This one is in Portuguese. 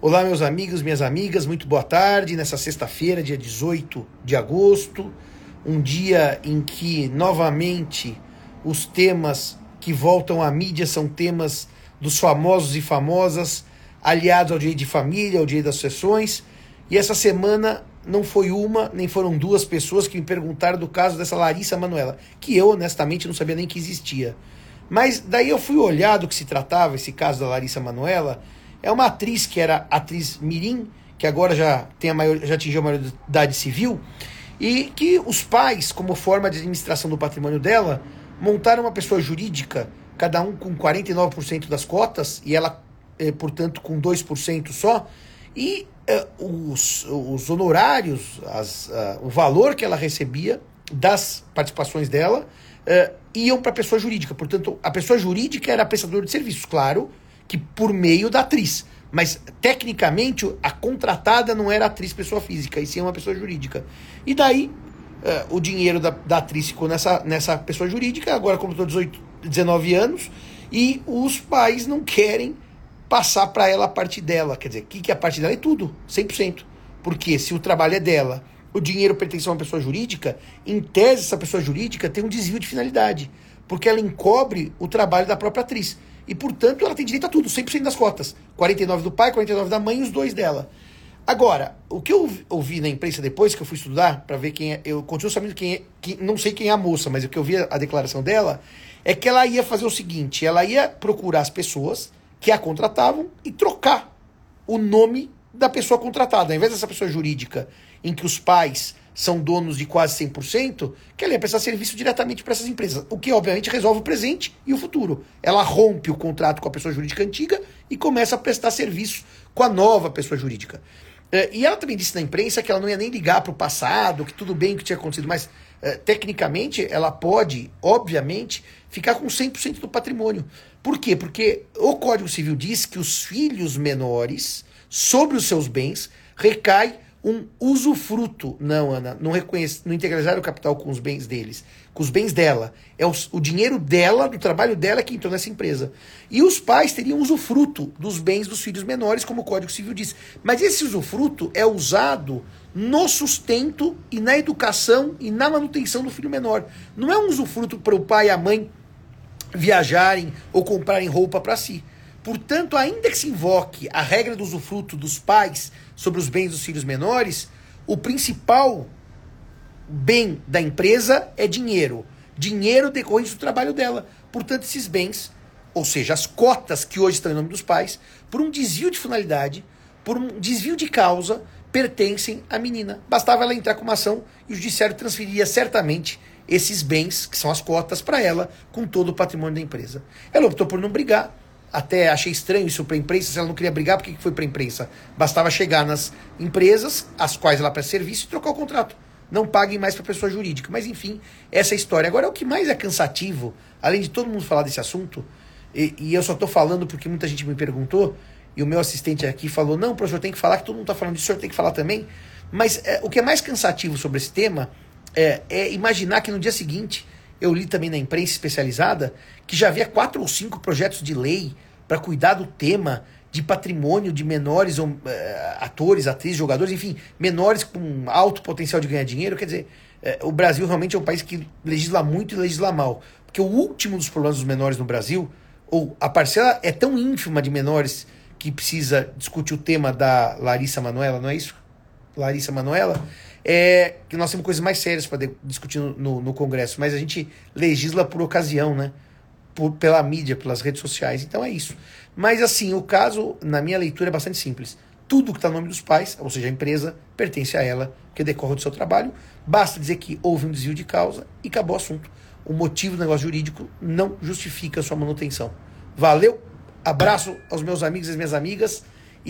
Olá, meus amigos, minhas amigas, muito boa tarde. Nessa sexta-feira, dia 18 de agosto, um dia em que novamente os temas que voltam à mídia são temas dos famosos e famosas, aliados ao direito de família, ao direito das sucessões. E essa semana não foi uma, nem foram duas pessoas que me perguntaram do caso dessa Larissa Manuela, que eu honestamente não sabia nem que existia. Mas daí eu fui olhar do que se tratava, esse caso da Larissa Manuela. É uma atriz que era atriz Mirim, que agora já, tem a maior, já atingiu a maioridade civil, e que os pais, como forma de administração do patrimônio dela, montaram uma pessoa jurídica, cada um com 49% das cotas, e ela, eh, portanto, com 2% só, e eh, os, os honorários, as, uh, o valor que ela recebia das participações dela iam para a pessoa jurídica. Portanto, a pessoa jurídica era prestadora de serviços, claro, que por meio da atriz. Mas, tecnicamente, a contratada não era atriz pessoa física, e sim uma pessoa jurídica. E daí, uh, o dinheiro da, da atriz ficou nessa, nessa pessoa jurídica, agora completou 18, 19 anos, e os pais não querem passar para ela a parte dela. Quer dizer, o que, que é a parte dela? É tudo, 100%. Porque se o trabalho é dela, o dinheiro pertence a uma pessoa jurídica, em tese essa pessoa jurídica tem um desvio de finalidade, porque ela encobre o trabalho da própria atriz. E, portanto, ela tem direito a tudo, 100% das cotas. 49 do pai, 49 da mãe e os dois dela. Agora, o que eu ouvi na imprensa depois que eu fui estudar, para ver quem é, eu continuo sabendo quem é, que, não sei quem é a moça, mas o que eu vi a declaração dela, é que ela ia fazer o seguinte, ela ia procurar as pessoas que a contratavam e trocar o nome da pessoa contratada. Ao invés dessa pessoa jurídica em que os pais são donos de quase 100%, que ela ia prestar serviço diretamente para essas empresas, o que obviamente resolve o presente e o futuro. Ela rompe o contrato com a pessoa jurídica antiga e começa a prestar serviço com a nova pessoa jurídica. É, e ela também disse na imprensa que ela não ia nem ligar para o passado, que tudo bem o que tinha acontecido, mas é, tecnicamente ela pode, obviamente, ficar com 100% do patrimônio. Por quê? Porque o Código Civil diz que os filhos menores, sobre os seus bens, recai um usufruto. Não, Ana, não, reconhece, não integralizar o capital com os bens deles, com os bens dela. É o, o dinheiro dela, do trabalho dela que entrou nessa empresa. E os pais teriam usufruto dos bens dos filhos menores, como o Código Civil diz. Mas esse usufruto é usado no sustento e na educação e na manutenção do filho menor. Não é um usufruto para o pai e a mãe viajarem ou comprarem roupa para si. Portanto, ainda que se invoque a regra do usufruto dos pais sobre os bens dos filhos menores, o principal bem da empresa é dinheiro. Dinheiro decorrente do trabalho dela. Portanto, esses bens, ou seja, as cotas que hoje estão em nome dos pais, por um desvio de finalidade, por um desvio de causa, pertencem à menina. Bastava ela entrar com uma ação e o judiciário transferiria certamente esses bens, que são as cotas, para ela, com todo o patrimônio da empresa. Ela optou por não brigar, até achei estranho isso para a imprensa, se ela não queria brigar, por que foi para a imprensa? Bastava chegar nas empresas, às quais ela presta serviço, e trocar o contrato. Não paguem mais para pessoa jurídica. Mas enfim, essa é a história. Agora, o que mais é cansativo, além de todo mundo falar desse assunto, e, e eu só estou falando porque muita gente me perguntou, e o meu assistente aqui falou: não, professor, tem que falar, que todo mundo está falando disso, o senhor tem que falar também. Mas é, o que é mais cansativo sobre esse tema é, é imaginar que no dia seguinte, eu li também na imprensa especializada, que já havia quatro ou cinco projetos de lei para cuidar do tema de patrimônio de menores uh, atores, atrizes, jogadores, enfim, menores com alto potencial de ganhar dinheiro. Quer dizer, uh, o Brasil realmente é um país que legisla muito e legisla mal. Porque o último dos problemas dos menores no Brasil, ou a parcela é tão ínfima de menores que precisa discutir o tema da Larissa Manuela, não é isso? Larissa Manuela, é que nós temos coisas mais sérias para discutir no, no, Congresso, mas a gente legisla por ocasião, né? Por, pela mídia, pelas redes sociais. Então é isso. Mas assim, o caso, na minha leitura, é bastante simples. Tudo que está no nome dos pais, ou seja, a empresa, pertence a ela, que decorre do seu trabalho. Basta dizer que houve um desvio de causa e acabou o assunto. O motivo do negócio jurídico não justifica a sua manutenção. Valeu, abraço aos meus amigos e às minhas amigas.